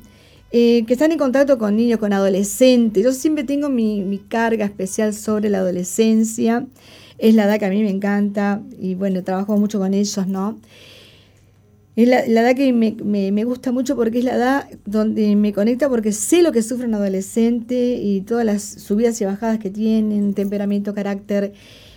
eh, que están en contacto con niños, con adolescentes. Yo siempre tengo mi, carga especial sobre la adolescencia. Es la edad que a mí me encanta y bueno, trabajo mucho con ellos, ¿no? Es la, edad que me, gusta mucho porque es la edad donde me conecta porque sé lo que sufre un adolescente y todas las subidas y bajadas que tienen, temperamento, carácter,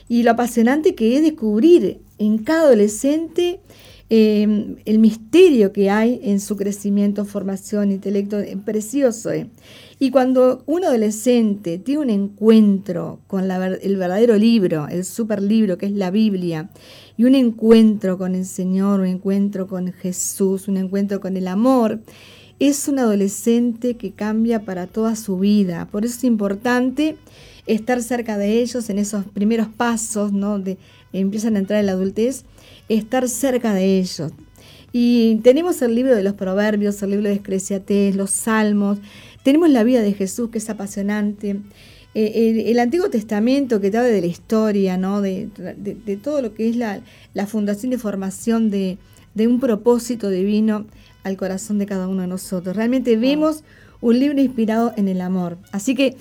y lo apasionante que es descubrir en cada adolescente em, el misterio que hay en su crecimiento, formación, intelecto, es precioso. Eh. Y cuando un adolescente tiene un encuentro con el verdadero libro, el super libro que es la Biblia, y un encuentro con el Señor, un encuentro con Jesús, un encuentro con el amor, es un adolescente que cambia para toda su vida. Por eso es importante estar cerca de ellos en esos primeros pasos, ¿no? De, empiezan a entrar en la adultez, estar cerca de ellos. Y tenemos el libro de los proverbios, el libro de Escresiates, los salmos, tenemos la vida de Jesús que es apasionante. Eh, el, Antiguo Testamento que te habla de la historia, ¿no? de, todo lo que es la, fundación y formación de, un propósito divino al corazón de cada uno de nosotros. Realmente vemos un libro inspirado en el amor. Así que,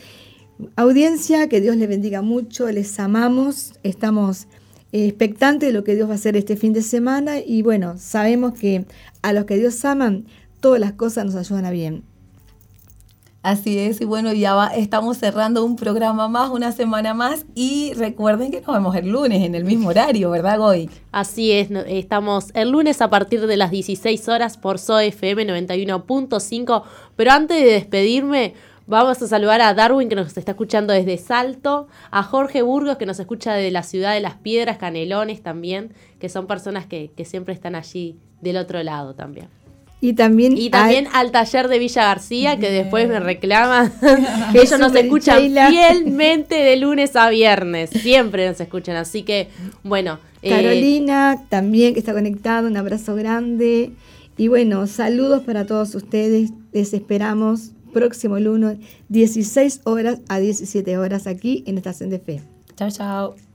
audiencia, que Dios les bendiga mucho, les amamos, estamos expectantes de lo que Dios va a hacer este fin de semana y bueno, sabemos que a los que Dios aman, todas las cosas nos ayudan a bien. Así es, y bueno, ya estamos cerrando un programa más, una semana más, y recuerden que nos vemos el lunes en el mismo horario, ¿verdad, Goy? Así es, estamos el lunes a partir de las 16 horas por SOFM 91.5, pero antes de despedirme, vamos a saludar a Darwin que nos está escuchando desde Salto, a Jorge Burgos que nos escucha de la ciudad de las Piedras, Canelones también, que son personas que, que siempre están allí del otro lado también. Y también, y también al, taller de Villa García, que después me reclaman que ellos nos escuchan fielmente de lunes a viernes. Siempre nos escuchan. Así que, bueno. Eh, Carolina, también que está conectada, un abrazo grande. Y bueno, saludos para todos ustedes. Les esperamos próximo lunes, 16 horas a 17 horas aquí en Estación de Fe. Chao, chao.